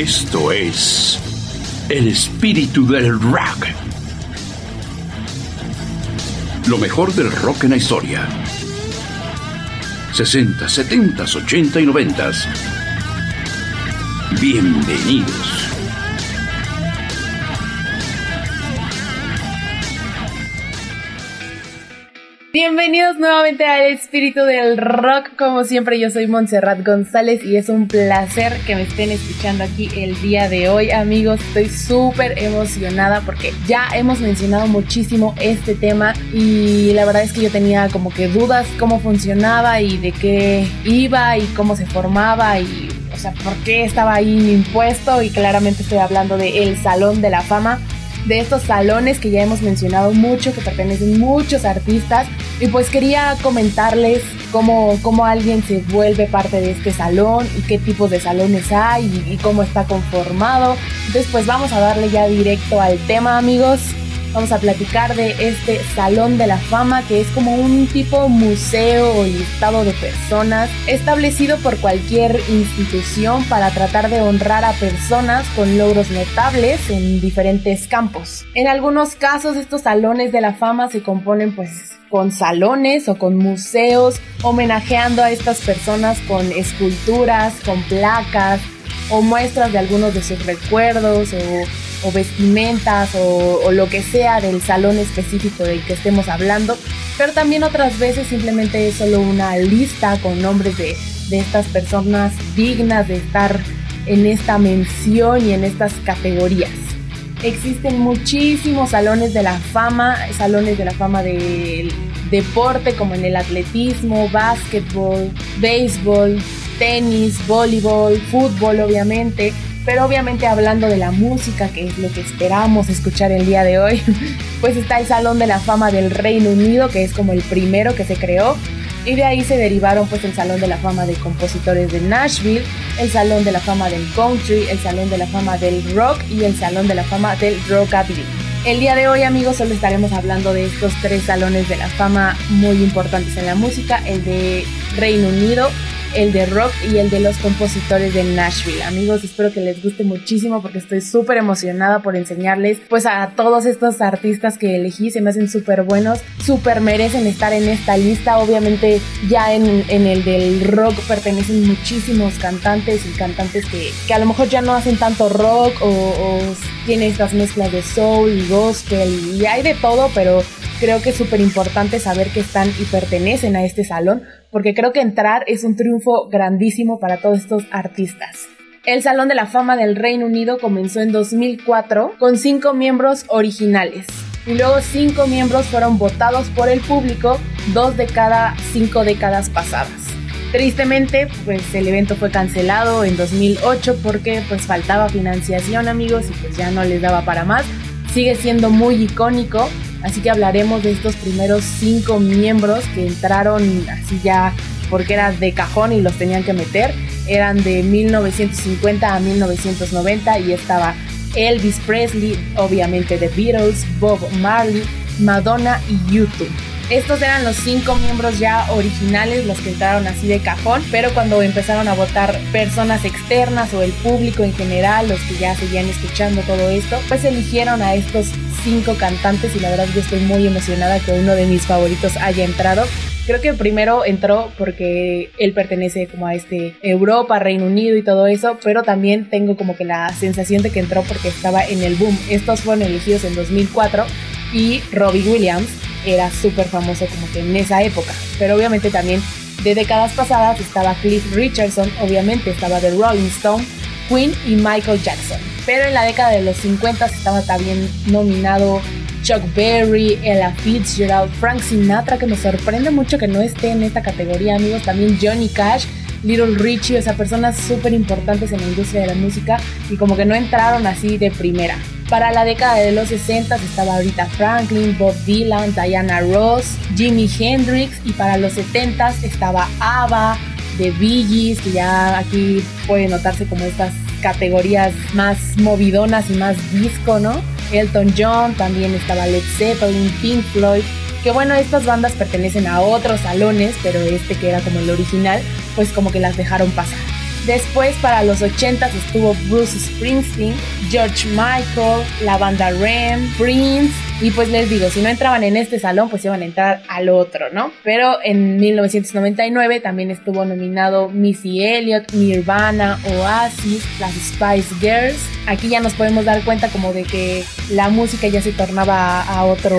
Esto es el espíritu del rock. Lo mejor del rock en la historia. 60, 70, 80 y 90. Bienvenidos. Bienvenidos nuevamente al espíritu del rock. Como siempre, yo soy Montserrat González y es un placer que me estén escuchando aquí el día de hoy, amigos. Estoy súper emocionada porque ya hemos mencionado muchísimo este tema y la verdad es que yo tenía como que dudas cómo funcionaba y de qué iba y cómo se formaba y o sea, por qué estaba ahí impuesto y claramente estoy hablando de el Salón de la Fama de estos salones que ya hemos mencionado mucho, que pertenecen muchos artistas. Y pues quería comentarles cómo, cómo alguien se vuelve parte de este salón y qué tipos de salones hay y, y cómo está conformado. Entonces pues vamos a darle ya directo al tema amigos. Vamos a platicar de este Salón de la Fama, que es como un tipo museo o listado de personas establecido por cualquier institución para tratar de honrar a personas con logros notables en diferentes campos. En algunos casos estos salones de la fama se componen pues con salones o con museos homenajeando a estas personas con esculturas, con placas o muestras de algunos de sus recuerdos o o vestimentas o, lo que sea del salón específico del que estemos hablando, pero también otras veces simplemente es solo una lista con nombres de, de estas personas dignas de estar en esta mención y en estas categorías. Existen muchísimos salones de la fama, salones de la fama del deporte como en el atletismo, básquetbol, béisbol, tenis, voleibol, fútbol obviamente, pero obviamente hablando de la música, que es lo que esperamos escuchar el día de hoy, pues está el Salón de la Fama del Reino Unido, que es como el primero que se creó. Y de ahí se derivaron pues el Salón de la Fama de Compositores de Nashville, el Salón de la Fama del Country, el Salón de la Fama del Rock y el Salón de la Fama del Rockabilly. El día de hoy amigos solo estaremos hablando de estos tres salones de la fama muy importantes en la música, el de Reino Unido, el de rock y el de los compositores de Nashville. Amigos, espero que les guste muchísimo porque estoy súper emocionada por enseñarles pues a todos estos artistas que elegí, se me hacen súper buenos, súper merecen estar en esta lista. Obviamente ya en, el del rock pertenecen muchísimos cantantes y cantantes que, a lo mejor ya no hacen tanto rock o, o tienen estas mezclas de soul y gospel y hay de todo, pero creo que es súper importante saber que están y pertenecen a este salón porque creo que entrar es un triunfo grandísimo para todos estos artistas. El Salón de la Fama del Reino Unido comenzó en 2004 con cinco miembros originales y luego cinco miembros fueron votados por el público dos de cada cinco décadas pasadas. Tristemente, pues el evento fue cancelado en 2008 porque pues faltaba financiación amigos y pues ya no les daba para más. Sigue siendo muy icónico Así que hablaremos de estos primeros cinco miembros que entraron así ya porque era de cajón y los tenían que meter. Eran de 1950 a 1990 y estaba Elvis Presley, obviamente The Beatles, Bob Marley, Madonna y YouTube. Estos eran los cinco miembros ya originales, los que entraron así de cajón, pero cuando empezaron a votar personas externas o el público en general, los que ya seguían escuchando todo esto, pues eligieron a estos cinco cantantes y la verdad yo estoy muy emocionada que uno de mis favoritos haya entrado. Creo que primero entró porque él pertenece como a este Europa, Reino Unido y todo eso, pero también tengo como que la sensación de que entró porque estaba en el boom. Estos fueron elegidos en 2004 y Robbie Williams era súper famoso como que en esa época. Pero obviamente también de décadas pasadas estaba Cliff Richardson, obviamente estaba The Rolling Stone, Queen y Michael Jackson. Pero en la década de los 50 estaba también nominado Chuck Berry, Ella Fitzgerald, Frank Sinatra, que me sorprende mucho que no esté en esta categoría, amigos. También Johnny Cash, Little Richie, o sea, personas súper importantes en la industria de la música y como que no entraron así de primera. Para la década de los 60 estaba ahorita Franklin, Bob Dylan, Diana Ross, Jimi Hendrix y para los 70 estaba ABBA, Bee Gees, que ya aquí puede notarse como estas categorías más movidonas y más disco, ¿no? Elton John, también estaba Led Zeppelin, Pink Floyd, que bueno, estas bandas pertenecen a otros salones, pero este que era como el original, pues como que las dejaron pasar. Después para los 80 estuvo Bruce Springsteen, George Michael, la banda Rem, Prince y pues les digo, si no entraban en este salón pues iban a entrar al otro, ¿no? Pero en 1999 también estuvo nominado Missy Elliott, Nirvana, Oasis, las Spice Girls. Aquí ya nos podemos dar cuenta como de que la música ya se tornaba a otro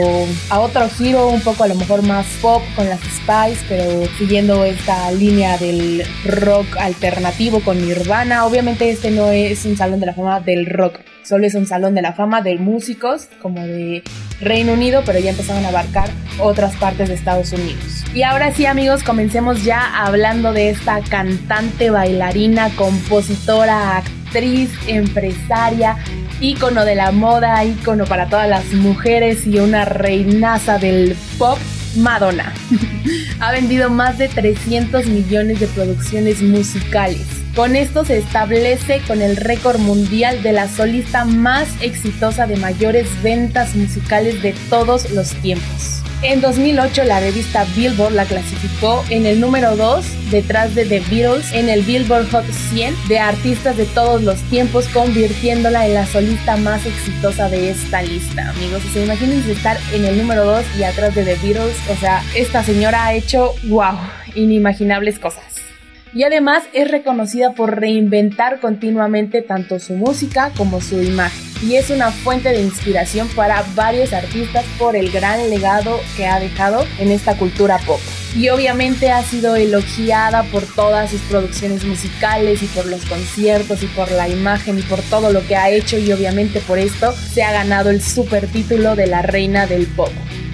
a otro giro, un poco a lo mejor más pop con las Spice, pero siguiendo esta línea del rock alternativo con Nirvana. Obviamente este no es un salón de la fama del rock, solo es un salón de la fama de músicos como de Reino Unido, pero ya empezaron a abarcar otras partes de Estados Unidos. Y ahora sí amigos, comencemos ya hablando de esta cantante, bailarina, compositora, actriz, empresaria, ícono de la moda, ícono para todas las mujeres y una reinaza del pop Madonna. ha vendido más de 300 millones de producciones musicales. Con esto se establece con el récord mundial de la solista más exitosa de mayores ventas musicales de todos los tiempos. En 2008 la revista Billboard la clasificó en el número 2 detrás de The Beatles en el Billboard Hot 100 de artistas de todos los tiempos, convirtiéndola en la solista más exitosa de esta lista, amigos. O sea, imagínense estar en el número 2 y atrás de The Beatles. O sea, esta señora ha hecho, wow, inimaginables cosas y además es reconocida por reinventar continuamente tanto su música como su imagen y es una fuente de inspiración para varios artistas por el gran legado que ha dejado en esta cultura pop. Y obviamente ha sido elogiada por todas sus producciones musicales y por los conciertos y por la imagen y por todo lo que ha hecho y obviamente por esto se ha ganado el super título de la reina del pop.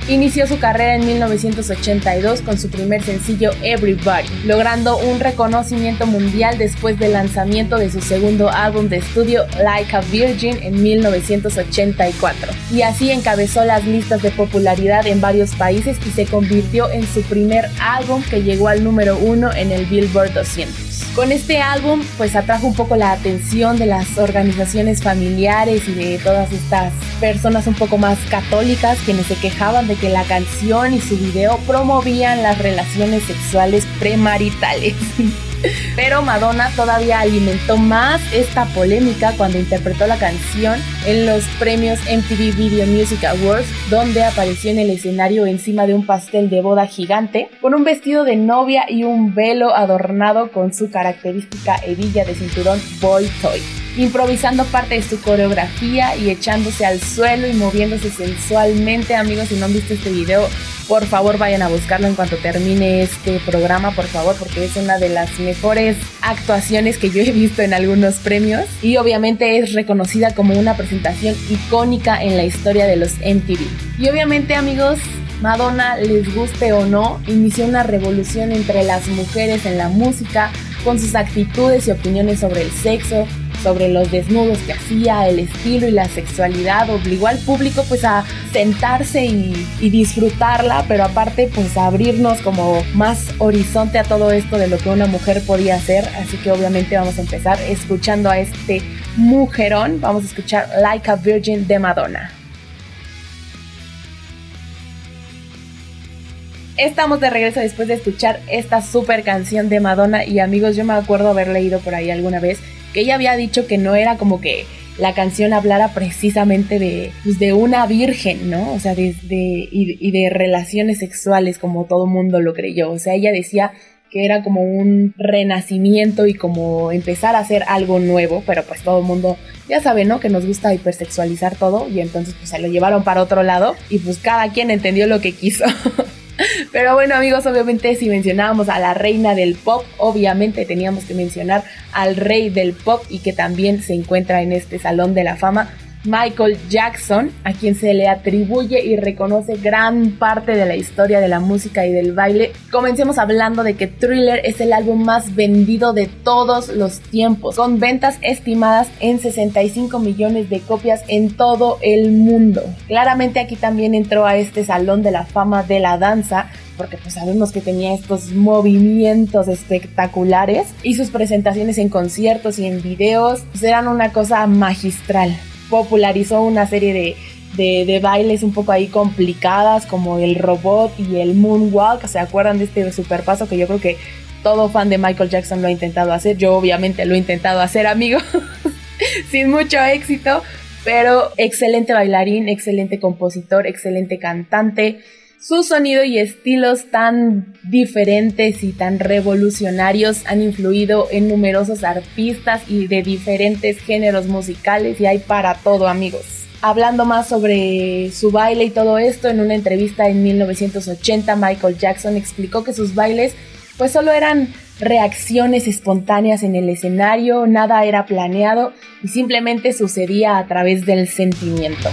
Inició su carrera en 1982 con su primer sencillo Everybody, logrando un reconocimiento mundial después del lanzamiento de su segundo álbum de estudio Like a Virgin en 1984. Y así encabezó las listas de popularidad en varios países y se convirtió en su primer álbum que llegó al número uno en el Billboard 200. Con este álbum pues atrajo un poco la atención de las organizaciones familiares y de todas estas personas un poco más católicas quienes se quejaban de que la canción y su video promovían las relaciones sexuales premaritales. Pero Madonna todavía alimentó más esta polémica cuando interpretó la canción en los premios MTV Video Music Awards, donde apareció en el escenario encima de un pastel de boda gigante, con un vestido de novia y un velo adornado con su característica hebilla de cinturón Boy Toy improvisando parte de su coreografía y echándose al suelo y moviéndose sensualmente. Amigos, si no han visto este video, por favor vayan a buscarlo en cuanto termine este programa, por favor, porque es una de las mejores actuaciones que yo he visto en algunos premios y obviamente es reconocida como una presentación icónica en la historia de los MTV. Y obviamente, amigos, Madonna, les guste o no, inició una revolución entre las mujeres en la música con sus actitudes y opiniones sobre el sexo, sobre los desnudos que hacía, el estilo y la sexualidad, obligó al público pues a sentarse y, disfrutarla, pero aparte pues a abrirnos como más horizonte a todo esto de lo que una mujer podía hacer, así que obviamente vamos a empezar escuchando a este mujerón, vamos a escuchar Like a Virgin de Madonna. Estamos de regreso después de escuchar esta super canción de Madonna y amigos, yo me acuerdo haber leído por ahí alguna vez que ella había dicho que no era como que la canción hablara precisamente de, pues, de una virgen, ¿no? O sea, de, y, de relaciones sexuales como todo mundo lo creyó. O sea, ella decía que era como un renacimiento y como empezar a hacer algo nuevo, pero pues todo el mundo ya sabe, ¿no? Que nos gusta hipersexualizar todo y entonces pues se lo llevaron para otro lado y pues cada quien entendió lo que quiso. Pero bueno amigos, obviamente si mencionábamos a la reina del pop, obviamente teníamos que mencionar al rey del pop y que también se encuentra en este salón de la fama Michael Jackson, a quien se le atribuye y reconoce gran parte de la historia de la música y del baile. Comencemos hablando de que Thriller es el álbum más vendido de todos los tiempos, con ventas estimadas en 65 millones de copias en todo el mundo. Claramente aquí también entró a este salón de la fama de la danza porque pues sabemos que tenía estos movimientos espectaculares y sus presentaciones en conciertos y en videos pues, eran una cosa magistral popularizó una serie de, de, bailes un poco ahí complicadas como el robot y el moonwalk. ¿Se acuerdan de este super paso que yo creo que todo fan de Michael Jackson lo ha intentado hacer. Yo obviamente lo he intentado hacer, amigo, sin mucho éxito, pero excelente bailarín, excelente compositor, excelente cantante. Su sonido y estilos tan diferentes y tan revolucionarios han influido en numerosos artistas y de diferentes géneros musicales y hay para todo amigos. Hablando más sobre su baile y todo esto, en una entrevista en 1980 Michael Jackson explicó que sus bailes pues solo eran reacciones espontáneas en el escenario, nada era planeado y simplemente sucedía a través del sentimiento.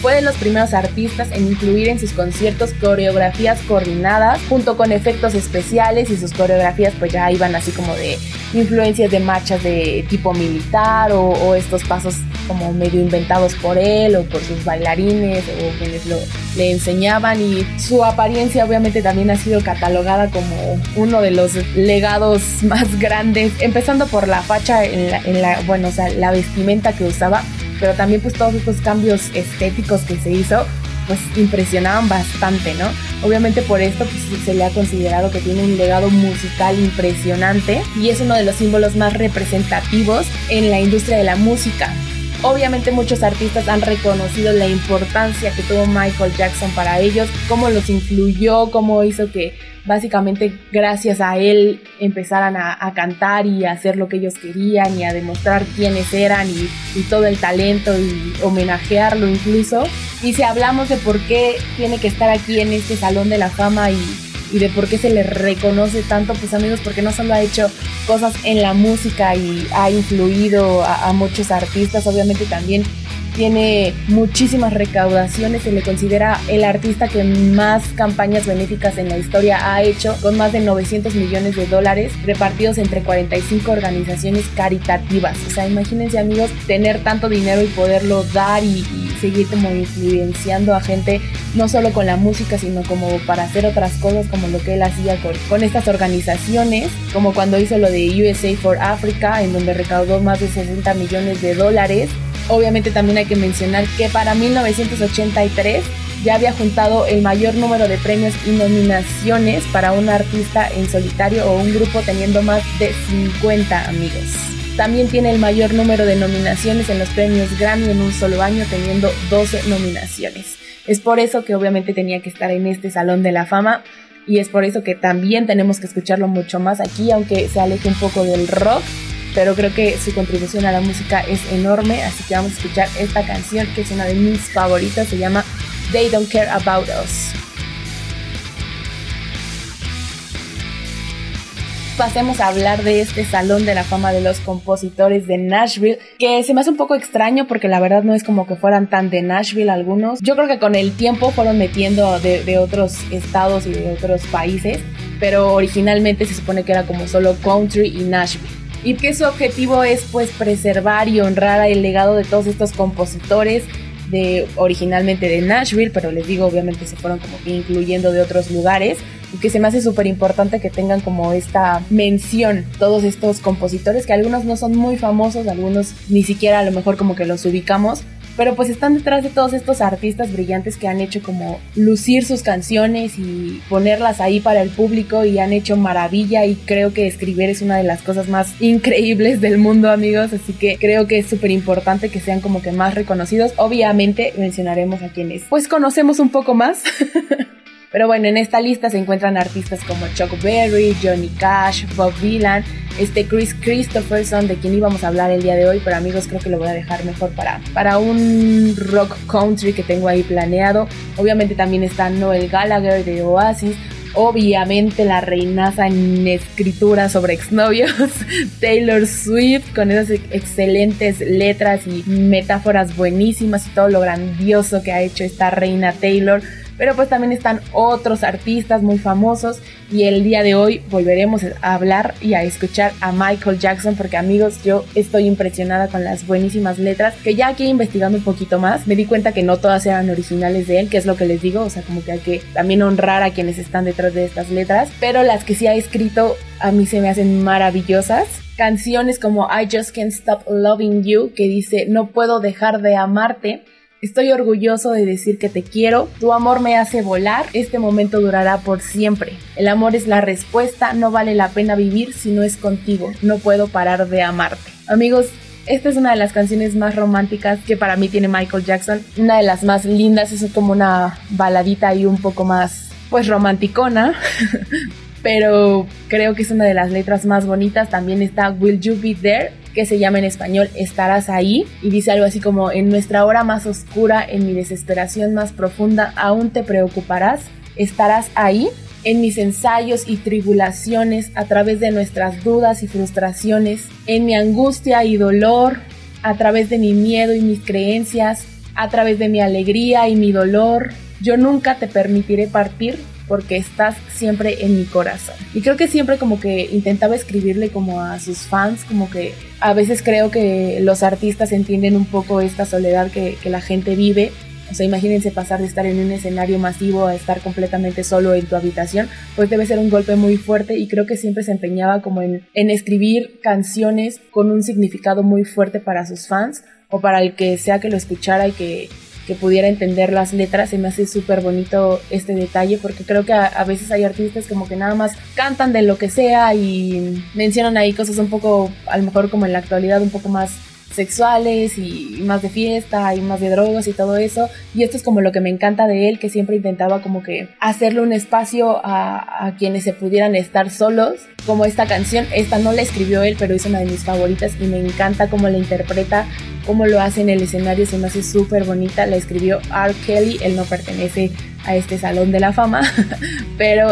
Fue de los primeros artistas en incluir en sus conciertos coreografías coordinadas junto con efectos especiales y sus coreografías pues ya iban así como de influencias de marchas de tipo militar o, estos pasos como medio inventados por él o por sus bailarines o quienes lo, le enseñaban. Y su apariencia obviamente también ha sido catalogada como uno de los legados más grandes empezando por la facha en en la bueno o sea la vestimenta que usaba pero también pues todos estos cambios estéticos que se hizo pues impresionaban bastante, ¿no? Obviamente por esto pues, se le ha considerado que tiene un legado musical impresionante y es uno de los símbolos más representativos en la industria de la música. Obviamente muchos artistas han reconocido la importancia que tuvo Michael Jackson para ellos, cómo los influyó, cómo hizo que básicamente gracias a él empezaran a, cantar y a hacer lo que ellos querían y a demostrar quiénes eran y, y, todo el talento y homenajearlo incluso. Y si hablamos de por qué tiene que estar aquí en este Salón de la Fama y y de por qué se le reconoce tanto, pues amigos, porque no solo ha hecho cosas en la música y ha influido a, muchos artistas, obviamente también tiene muchísimas recaudaciones, se le considera el artista que más campañas benéficas en la historia ha hecho, con más de 900 millones de dólares repartidos entre 45 organizaciones caritativas. O sea, imagínense amigos, tener tanto dinero y poderlo dar y, seguir como influenciando a gente, no solo con la música, sino como para hacer otras cosas como lo que él hacía con, con estas organizaciones, como cuando hizo lo de USA for Africa, en donde recaudó más de 60 millones de dólares Obviamente también hay que mencionar que para 1983 ya había juntado el mayor número de premios y nominaciones para un artista en solitario o un grupo teniendo más de 50 amigos. También tiene el mayor número de nominaciones en los premios Grammy en un solo año, teniendo 12 nominaciones. Es por eso que obviamente tenía que estar en este Salón de la Fama y es por eso que también tenemos que escucharlo mucho más aquí, aunque se aleje un poco del rock pero creo que su contribución a la música es enorme, así que vamos a escuchar esta canción que es una de mis favoritas, se llama They Don't Care About Us. pasemos a hablar de este Salón de la Fama de los Compositores de Nashville, que se me hace un poco extraño porque la verdad no es como que fueran tan de Nashville algunos. Yo creo que con el tiempo fueron metiendo de, de otros estados y de otros países, pero originalmente se supone que era como solo country y Nashville y que su objetivo es pues preservar y honrar el legado de todos estos compositores de originalmente de Nashville, pero les digo, obviamente se fueron como incluyendo de otros lugares y que se me hace súper importante que tengan como esta mención todos estos compositores que algunos no son muy famosos, algunos ni siquiera a lo mejor como que los ubicamos, pero pues están detrás de todos estos artistas brillantes que han hecho como lucir sus canciones y ponerlas ahí para el público y han hecho maravilla y creo que escribir es una de las cosas más increíbles del mundo amigos, así que creo que es súper importante que sean como que más reconocidos. Obviamente mencionaremos a quienes pues conocemos un poco más. Pero bueno, en esta lista se encuentran artistas como Chuck Berry, Johnny Cash, Bob Dylan, este Chris Christopherson, de quien íbamos a hablar el día de hoy, pero amigos creo que lo voy a dejar mejor para, para un rock country que tengo ahí planeado. Obviamente también está Noel Gallagher de Oasis, obviamente la reinaza en escritura sobre exnovios, Taylor Swift, con esas excelentes letras y metáforas buenísimas y todo lo grandioso que ha hecho esta reina Taylor pero pues también están otros artistas muy famosos y el día de hoy volveremos a hablar y a escuchar a Michael Jackson porque amigos yo estoy impresionada con las buenísimas letras que ya aquí investigando un poquito más me di cuenta que no todas eran originales de él que es lo que les digo o sea como que hay que también honrar a quienes están detrás de estas letras pero las que sí ha escrito a mí se me hacen maravillosas. Canciones como I Just Can't Stop Loving You que dice no puedo dejar de amarte Estoy orgulloso de decir que te quiero, tu amor me hace volar, este momento durará por siempre. El amor es la respuesta, no vale la pena vivir si no es contigo, no puedo parar de amarte. Amigos, esta es una de las canciones más románticas que para mí tiene Michael Jackson, una de las más lindas, es como una baladita y un poco más pues romanticona, pero creo que es una de las letras más bonitas. También está Will You Be There, que se llama en español Estarás ahí, y dice algo así como, en nuestra hora más oscura, en mi desesperación más profunda, aún te preocuparás, estarás ahí. En mis ensayos y tribulaciones, a través de nuestras dudas y frustraciones, en mi angustia y dolor, a través de mi miedo y mis creencias, a través de mi alegría y mi dolor, yo nunca te permitiré partir porque estás siempre en mi corazón. Y creo que siempre como que intentaba escribirle como a sus fans, como que a veces creo que los artistas entienden un poco esta soledad que, la gente vive. O sea, imagínense pasar de estar en un escenario masivo a estar completamente solo en tu habitación, pues debe ser un golpe muy fuerte y creo que siempre se empeñaba como en, en escribir canciones con un significado muy fuerte para sus fans o para el que sea que lo escuchara y que que pudiera entender las letras. Se me hace súper bonito este detalle porque creo que a, veces hay artistas como que nada más cantan de lo que sea y mencionan ahí cosas un poco, a lo mejor como en la actualidad, un poco más sexuales y más de fiesta y más de drogas y todo eso. Y esto es como lo que me encanta de él, que siempre intentaba como que hacerle un espacio a, a, quienes se pudieran estar solos, como esta canción. Esta no la escribió él, pero es una de mis favoritas y me encanta cómo la interpreta, cómo lo hace en el escenario, se me hace súper bonita. La escribió R. Kelly, él no pertenece a este salón de la fama, pero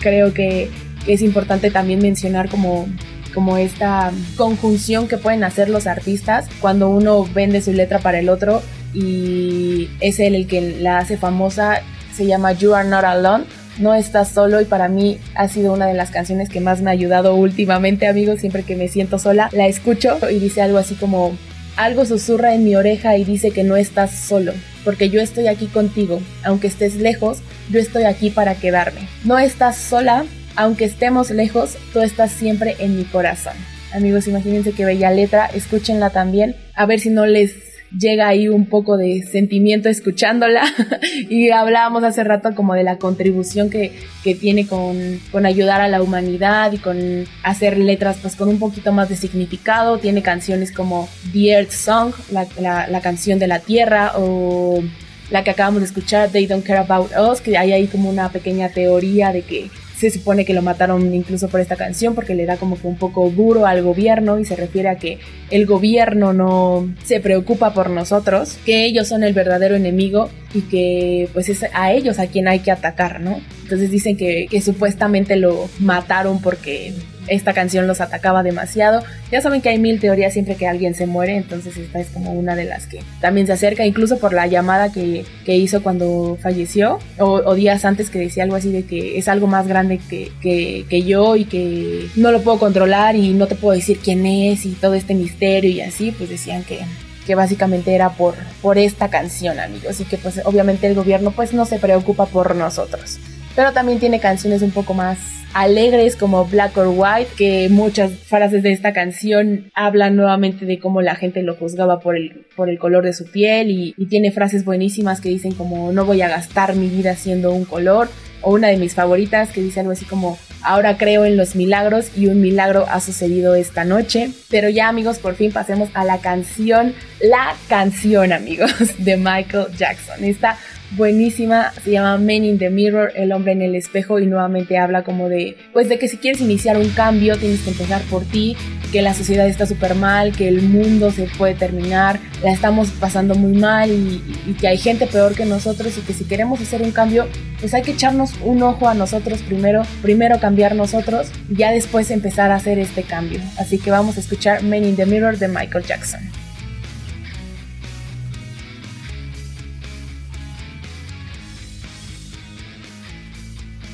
creo que es importante también mencionar como como esta conjunción que pueden hacer los artistas cuando uno vende su letra para el otro y es él el que la hace famosa, se llama You Are Not Alone. No estás solo y para mí ha sido una de las canciones que más me ha ayudado últimamente, amigos. Siempre que me siento sola, la escucho y dice algo así como, algo susurra en mi oreja y dice que no estás solo, porque yo estoy aquí contigo. Aunque estés lejos, yo estoy aquí para quedarme. No estás sola, aunque estemos lejos, tú estás siempre en mi corazón. Amigos, imagínense qué bella letra, escúchenla también, a ver si no les llega ahí un poco de sentimiento escuchándola y hablábamos hace rato como de la contribución que, tiene con, ayudar a la humanidad y con hacer letras pues con un poquito más de significado, tiene canciones como The Earth Song, la, la canción de la tierra o la que acabamos de escuchar, They Don't Care About Us, que hay ahí como una pequeña teoría de que se supone que lo mataron incluso por esta canción porque le da como que un poco duro al gobierno y se refiere a que el gobierno no se preocupa por nosotros, que ellos son el verdadero enemigo y que pues es a ellos a quien hay que atacar, ¿no? Entonces dicen que, que supuestamente lo mataron porque esta canción los atacaba demasiado. Ya saben que hay mil teorías siempre que alguien se muere, entonces esta es como una de las que también se acerca, incluso por la llamada que, hizo cuando falleció, o, días antes que decía algo así de que es algo más grande que, que, yo y que no lo puedo controlar y no te puedo decir quién es y todo este misterio y así, pues decían que que básicamente era por, por esta canción, amigos, y que pues obviamente el gobierno pues no se preocupa por nosotros. Pero también tiene canciones un poco más alegres como Black or White, que muchas frases de esta canción hablan nuevamente de cómo la gente lo juzgaba por el, por el color de su piel y, y tiene frases buenísimas que dicen como no voy a gastar mi vida siendo un color o una de mis favoritas que dice algo así como ahora creo en los milagros y un milagro ha sucedido esta noche. Pero ya amigos, por fin pasemos a la canción, la canción amigos de Michael Jackson. Esta buenísima, se llama Men in the Mirror, el hombre en el espejo y nuevamente habla como de, pues de que si quieres iniciar un cambio tienes que empezar por ti, que la sociedad está súper mal, que el mundo se puede terminar, la estamos pasando muy mal y, y, que hay gente peor que nosotros y que si queremos hacer un cambio, pues hay que echarnos un ojo a nosotros primero, primero cambiar nosotros y ya después empezar a hacer este cambio. Así que vamos a escuchar Men in the Mirror de Michael Jackson.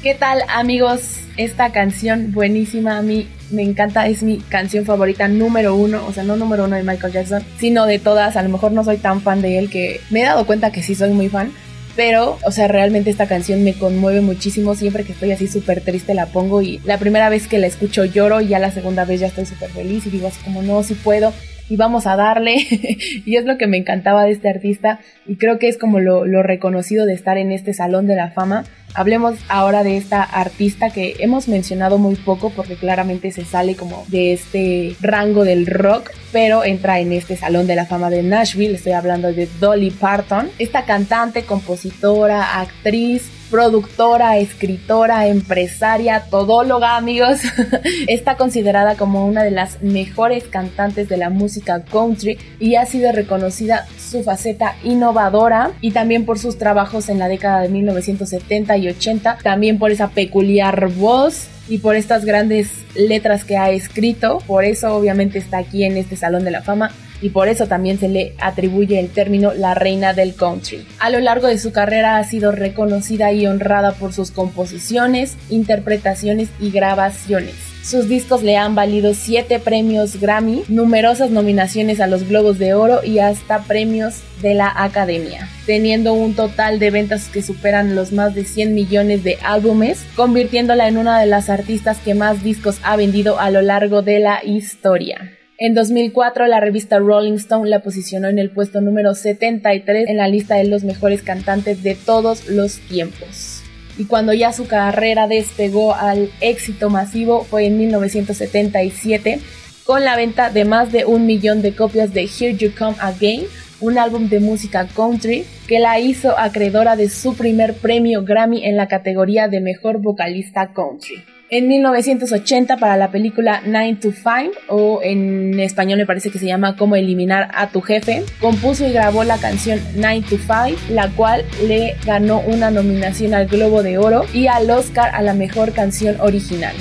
¿Qué tal amigos? Esta canción buenísima a mí me encanta, es mi canción favorita número uno, o sea, no número uno de Michael Jackson, sino de todas. A lo mejor no soy tan fan de él que me he dado cuenta que sí soy muy fan, pero, o sea, realmente esta canción me conmueve muchísimo. Siempre que estoy así súper triste la pongo y la primera vez que la escucho lloro y ya la segunda vez ya estoy súper feliz y digo así como, no, si puedo. y vamos a darle. y es lo que me encantaba de este artista y creo que es como lo, reconocido de estar en este Salón de la Fama. Hablemos ahora de esta artista que hemos mencionado muy poco porque claramente se sale como de este rango del rock, pero entra en este Salón de la Fama de Nashville. Estoy hablando de Dolly Parton, esta cantante, compositora, actriz, productora, escritora, empresaria, todóloga, amigos. Está considerada como una de las mejores cantantes de la música country y ha sido reconocida su faceta innovadora y también por sus trabajos en la década de 1970 y 80, también por esa peculiar voz y por estas grandes letras que ha escrito. Por eso obviamente está aquí en este Salón de la Fama y por eso también se le atribuye el término la reina del country. A lo largo de su carrera ha sido reconocida y honrada por sus composiciones, interpretaciones y grabaciones. Sus discos le han valido 7 premios Grammy, numerosas nominaciones a los Globos de Oro y hasta premios de la Academia, teniendo un total de ventas que superan los más de 100 millones de álbumes, convirtiéndola en una de las artistas que más discos ha vendido a lo largo de la historia. En 2004, la revista Rolling Stone la posicionó en el puesto número 73 en la lista de los mejores cantantes de todos los tiempos. Y cuando ya su carrera despegó al éxito masivo fue en 1977 con la venta de más de un millón de copias de Here You Come Again, un álbum de música country que la hizo acreedora de su primer premio Grammy en la categoría de mejor vocalista country. En 1980 para la película Nine to Five, o en español me parece que se llama Cómo eliminar a tu jefe, compuso y grabó la canción Nine to Five, la cual le ganó una nominación al Globo de Oro y al Oscar a la mejor canción original.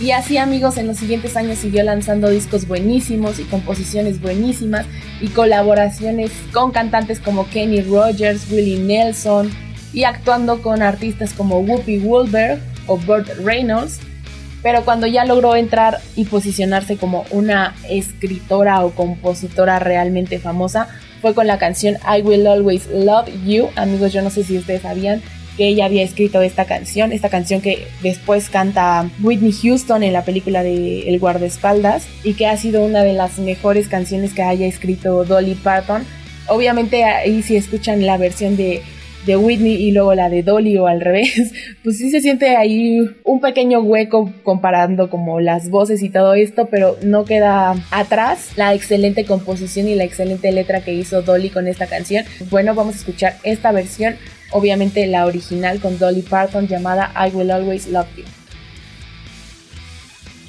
Y así amigos, en los siguientes años siguió lanzando discos buenísimos y composiciones buenísimas y colaboraciones con cantantes como Kenny Rogers, Willie Nelson y actuando con artistas como Whoopi Goldberg o Burt Reynolds pero cuando ya logró entrar y posicionarse como una escritora o compositora realmente famosa, fue con la canción I Will Always Love You. Amigos, yo no sé si ustedes sabían que ella había escrito esta canción, esta canción que después canta Whitney Houston en la película de El guardaespaldas y que ha sido una de las mejores canciones que haya escrito Dolly Parton. Obviamente ahí si escuchan la versión de de Whitney y luego la de Dolly o al revés, pues sí se siente ahí un pequeño hueco comparando como las voces y todo esto, pero no queda atrás la excelente composición y la excelente letra que hizo Dolly con esta canción. Bueno, vamos a escuchar esta versión, obviamente la original con Dolly Parton llamada I Will Always Love You.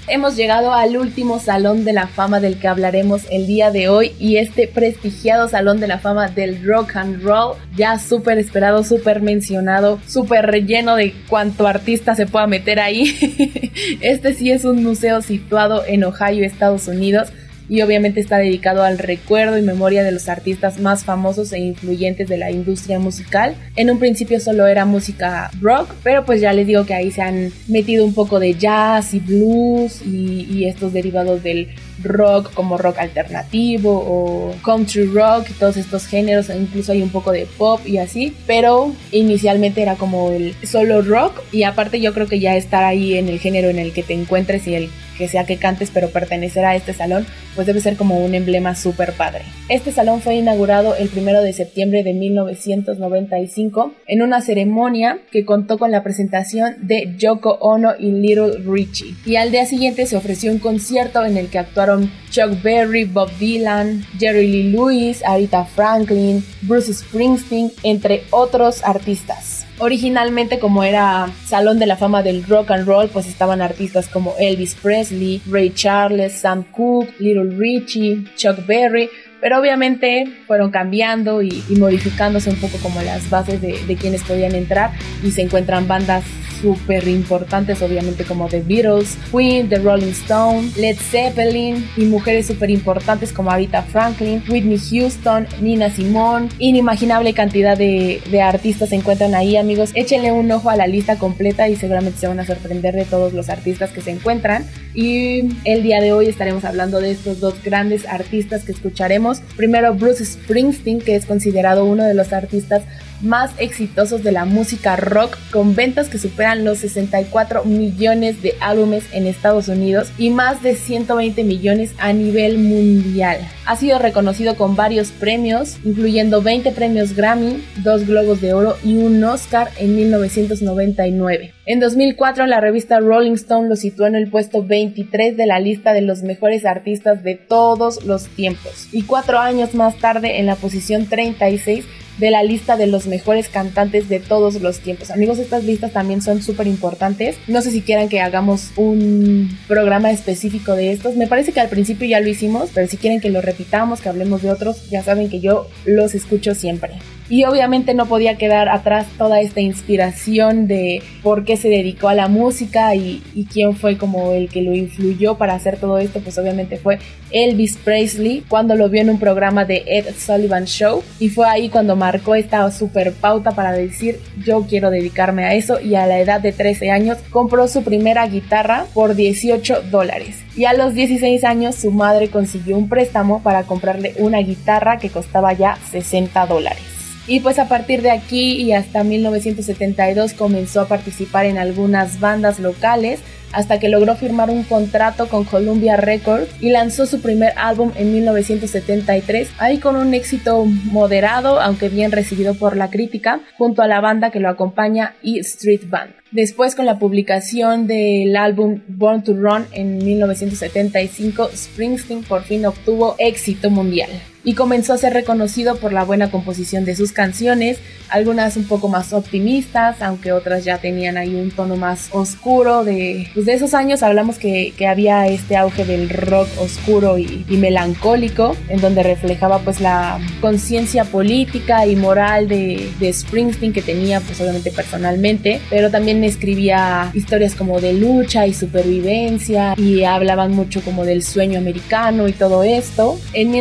Hemos llegado al último salón de la fama del que hablaremos el día de hoy y este prestigiado salón de la fama del rock and roll, ya súper esperado, súper mencionado, súper relleno de cuánto artista se pueda meter ahí. este sí es un museo situado en Ohio, Estados Unidos y obviamente está dedicado al recuerdo y memoria de los artistas más famosos e influyentes de la industria musical. En un principio solo era música rock, pero pues ya les digo que ahí se han metido un poco de jazz y blues y, y estos derivados del rock como rock alternativo o country rock, todos estos géneros, e incluso hay un poco de pop y así, pero inicialmente era como el solo rock y aparte yo creo que ya estar ahí en el género en el que te encuentres y el que sea que cantes pero pertenecer a este salón, pues debe ser como un emblema súper padre. Este salón fue inaugurado el 1 de septiembre de 1995 en una ceremonia que contó con la presentación de Yoko Ono y Little Richie. Y al día siguiente se ofreció un concierto en el que actuaron Chuck Berry, Bob Dylan, Jerry Lee Lewis, Aretha Franklin, Bruce Springsteen, entre otros artistas. Originalmente como era Salón de la Fama del Rock and Roll, pues estaban artistas como Elvis Presley, Ray Charles, Sam Cooke, Little Richie, Chuck Berry, pero obviamente fueron cambiando y, modificándose un poco como las bases de, de quienes podían entrar y se encuentran bandas súper importantes, obviamente como The Beatles, Queen, The Rolling Stone, Led Zeppelin y mujeres súper importantes como Aretha Franklin, Whitney Houston, Nina Simone, inimaginable cantidad de, de artistas se encuentran ahí amigos, échenle un ojo a la lista completa y seguramente se van a sorprender de todos los artistas que se encuentran. Y el día de hoy estaremos hablando de estos dos grandes artistas que escucharemos. Primero Bruce Springsteen, que es considerado uno de los artistas más exitosos de la música rock, con ventas que superan los 64 millones de álbumes en Estados Unidos y más de 120 millones a nivel mundial. Ha sido reconocido con varios premios, incluyendo 20 premios Grammy, 2 Globos de Oro y un Oscar en 1999. En 2004 la revista Rolling Stone lo situó en el puesto 23 de la lista de los mejores artistas de todos los tiempos y cuatro años más tarde en la posición 36 de la lista de los mejores cantantes de todos los tiempos. Amigos, estas listas también son súper importantes. No sé si quieran que hagamos un programa específico de estos. Me parece que al principio ya lo hicimos, pero si quieren que lo repitamos, que hablemos de otros, ya saben que yo los escucho siempre. Y obviamente no podía quedar atrás toda esta inspiración de por qué se dedicó a la música y, quién fue como el que lo influyó para hacer todo esto, pues obviamente fue Elvis Presley cuando lo vio en un programa de Ed Sullivan Show y fue ahí cuando marcó esta super pauta para decir yo quiero dedicarme a eso y a la edad de 13 años compró su primera guitarra por 18 dólares. Y a los 16 años su madre consiguió un préstamo para comprarle una guitarra que costaba ya 60 dólares. Y pues a partir de aquí y hasta 1972 comenzó a participar en algunas bandas locales hasta que logró firmar un contrato con Columbia Records y lanzó su primer álbum en 1973, ahí con un éxito moderado, aunque bien recibido por la crítica, junto a la banda que lo acompaña E Street Band. Después con la publicación del álbum Born to Run en 1975, Springsteen por fin obtuvo éxito mundial y comenzó a ser reconocido por la buena composición de sus canciones, algunas un poco más optimistas, aunque otras ya tenían ahí un tono más oscuro de, pues de esos años hablamos que, que, había este auge del rock oscuro y, y melancólico, en donde reflejaba pues la conciencia política y moral de, de Springsteen que tenía pues obviamente personalmente, pero también escribía historias como de lucha y supervivencia y hablaban mucho como del sueño americano y todo esto. En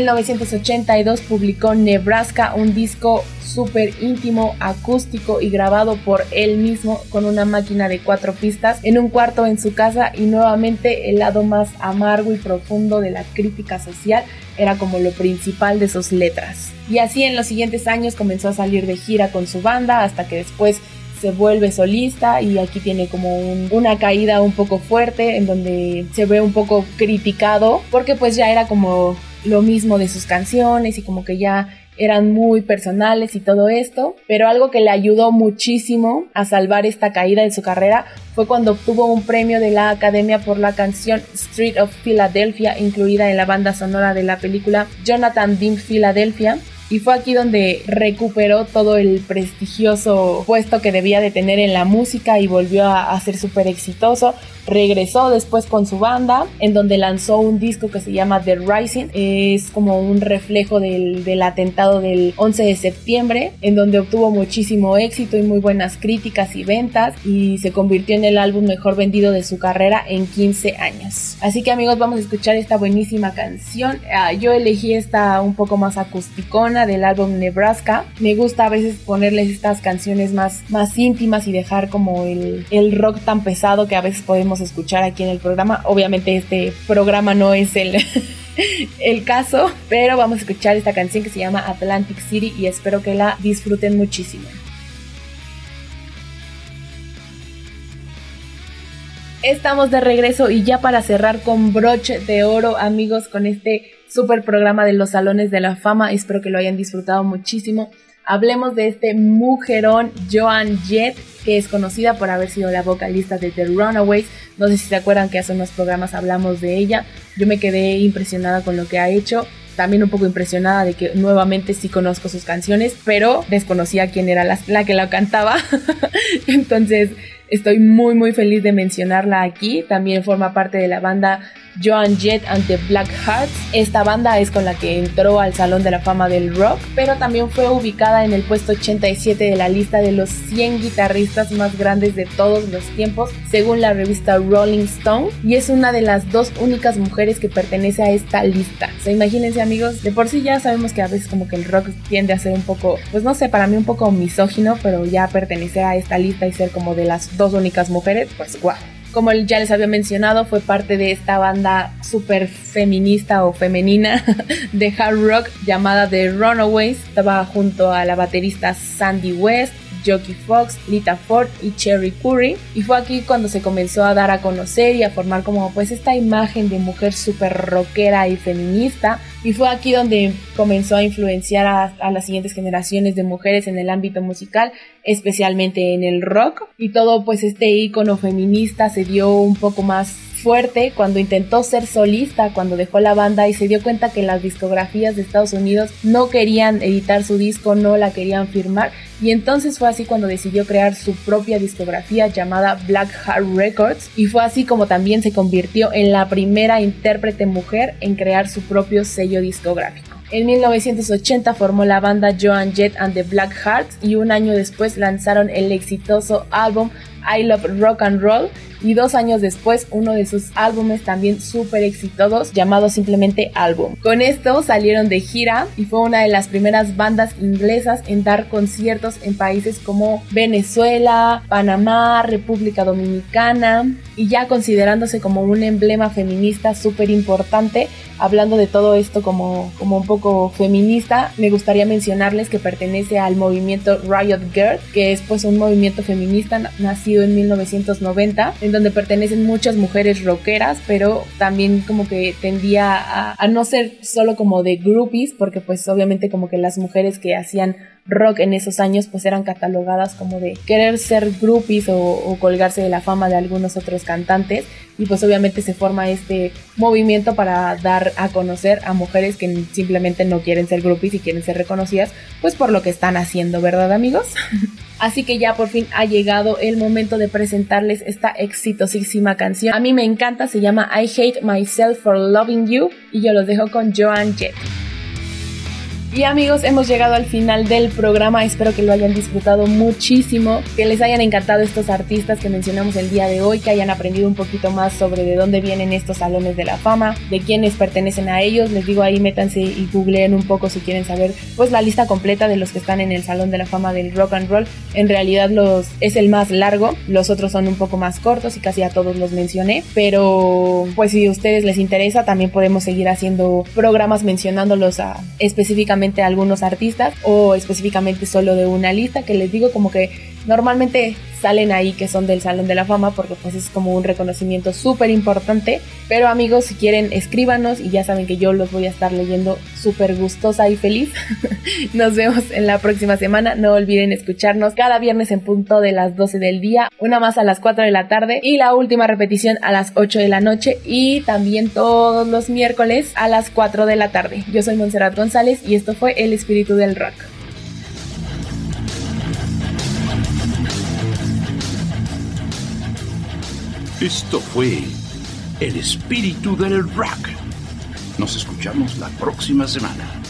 1982 publicó Nebraska, un disco súper íntimo, acústico y grabado por él mismo con una máquina de cuatro pistas en un cuarto en su casa y nuevamente el lado más amargo y profundo de la crítica social era como lo principal de sus letras. Y así en los siguientes años comenzó a salir de gira con su banda hasta que después se vuelve solista y aquí tiene como una caída un poco fuerte en donde se ve un poco criticado porque pues ya era como lo mismo de sus canciones y como que ya eran muy personales y todo esto, pero algo que le ayudó muchísimo a salvar esta caída de su carrera fue cuando obtuvo un premio de la Academia por la canción Street of Philadelphia, incluida en la banda sonora de la película Jonathan Dean Philadelphia, y fue aquí donde recuperó todo el prestigioso puesto que debía de tener en la música y volvió a, a ser súper exitoso. Regresó después con su banda, en donde lanzó un disco que se llama The Rising. Es como un reflejo del, del atentado del 11 de septiembre, en donde obtuvo muchísimo éxito y muy buenas críticas y ventas, y se convirtió en el álbum mejor vendido de su carrera en 15 años. Así que amigos, vamos a escuchar esta buenísima canción. Uh, yo elegí esta un poco más acusticona del álbum Nebraska. Me gusta a veces ponerles estas canciones más, más íntimas y dejar como el, el rock tan pesado que a veces podemos escuchar aquí en el programa. Obviamente este programa no es el, el caso, pero vamos a escuchar esta canción que se llama Atlantic City y espero que la disfruten muchísimo. Estamos de regreso y ya para cerrar con broche de oro, amigos, con este super programa de los salones de la fama. Espero que lo hayan disfrutado muchísimo. Hablemos de este mujerón Joan Jett, que es conocida por haber sido la vocalista de The Runaways. No sé si se acuerdan que hace unos programas hablamos de ella. Yo me quedé impresionada con lo que ha hecho. También un poco impresionada de que nuevamente sí conozco sus canciones, pero desconocía quién era la, la que la cantaba. Entonces estoy muy muy feliz de mencionarla aquí. También forma parte de la banda Joan Jett and the Black Hearts. Esta banda es con la que entró al Salón de la Fama del Rock, pero también fue ubicada en el puesto 87 de la lista de los 100 guitarristas más grandes de todos los tiempos, según la revista Rolling Stone, y es una de las dos únicas mujeres que pertenece a esta lista. O sea, imagínense amigos, de por sí ya sabemos que a veces como que el rock tiende a ser un poco, pues no sé, para mí un poco misógino, pero ya pertenecer a esta lista y ser como de las dos únicas mujeres, pues guau. Como ya les había mencionado, fue parte de esta banda súper feminista o femenina de hard rock llamada The Runaways. Estaba junto a la baterista Sandy West, Jockey Fox, Lita Ford y Cherry Curry. Y fue aquí cuando se comenzó a dar a conocer y a formar como pues esta imagen de mujer súper rockera y feminista. Y fue aquí donde comenzó a influenciar a, las siguientes generaciones de mujeres en el ámbito musical, especialmente en el rock. Y todo pues este icono feminista se dio un poco más fuerte cuando intentó ser solista, cuando dejó la banda y se dio cuenta que las discografías de Estados Unidos no querían editar su disco, no la querían firmar. Y entonces fue así cuando decidió crear su propia discografía llamada Black Heart Records. Y fue así como también se convirtió en la primera intérprete mujer en crear su propio sello discográfico. En 1980 formó la banda Joan Jett and the Black Hearts y un año después lanzaron el exitoso álbum I Love Rock and Roll y dos años después uno de sus álbumes también súper exitosos llamado simplemente Álbum. Con esto salieron de gira y fue una de las primeras bandas inglesas en dar conciertos en países como Venezuela, Panamá, República Dominicana y ya considerándose como un emblema feminista súper importante, hablando de todo esto como, como un poco feminista, me gustaría mencionarles que pertenece al movimiento Riot Girl, que es pues un movimiento feminista nacido en 1990, en donde pertenecen muchas mujeres rockeras, pero también como que tendía a, a no ser solo como de groupies, porque pues obviamente como que las mujeres que hacían rock en esos años pues eran catalogadas como de querer ser groupies o, o, colgarse de la fama de algunos otros cantantes y pues obviamente se forma este movimiento para dar a conocer a mujeres que simplemente no quieren ser groupies y quieren ser reconocidas pues por lo que están haciendo, ¿verdad amigos? Así que ya por fin ha llegado el momento de presentarles esta exitosísima canción. A mí me encanta, se llama I Hate Myself for Loving You y yo los dejo con Joan Jett. Y amigos, hemos llegado al final del programa. Espero que lo hayan disfrutado muchísimo, que les hayan encantado estos artistas que mencionamos el día de hoy, que hayan aprendido un poquito más sobre de dónde vienen estos salones de la fama, de quiénes pertenecen a ellos. Les digo ahí, métanse y googleen un poco si quieren saber pues la lista completa de los que están en el Salón de la Fama del Rock and Roll. En realidad los es el más largo, los otros son un poco más cortos y casi a todos los mencioné, pero pues si a ustedes les interesa también podemos seguir haciendo programas mencionándolos a, algunos artistas o específicamente solo de una lista que les digo como que normalmente salen ahí que son del Salón de la Fama porque pues es como un reconocimiento súper importante. Pero amigos, si quieren, escríbanos y ya saben que yo los voy a estar leyendo súper gustosa y feliz. Nos vemos en la próxima semana. No olviden escucharnos cada viernes en punto de las 12 del día, una más a las 4 de la tarde y la última repetición a las 8 de la noche y también todos los miércoles a las 4 de la tarde. Yo soy Montserrat González y esto fue El Espíritu del Rock. Esto fue El Espíritu del Rock. Nos escuchamos la próxima semana.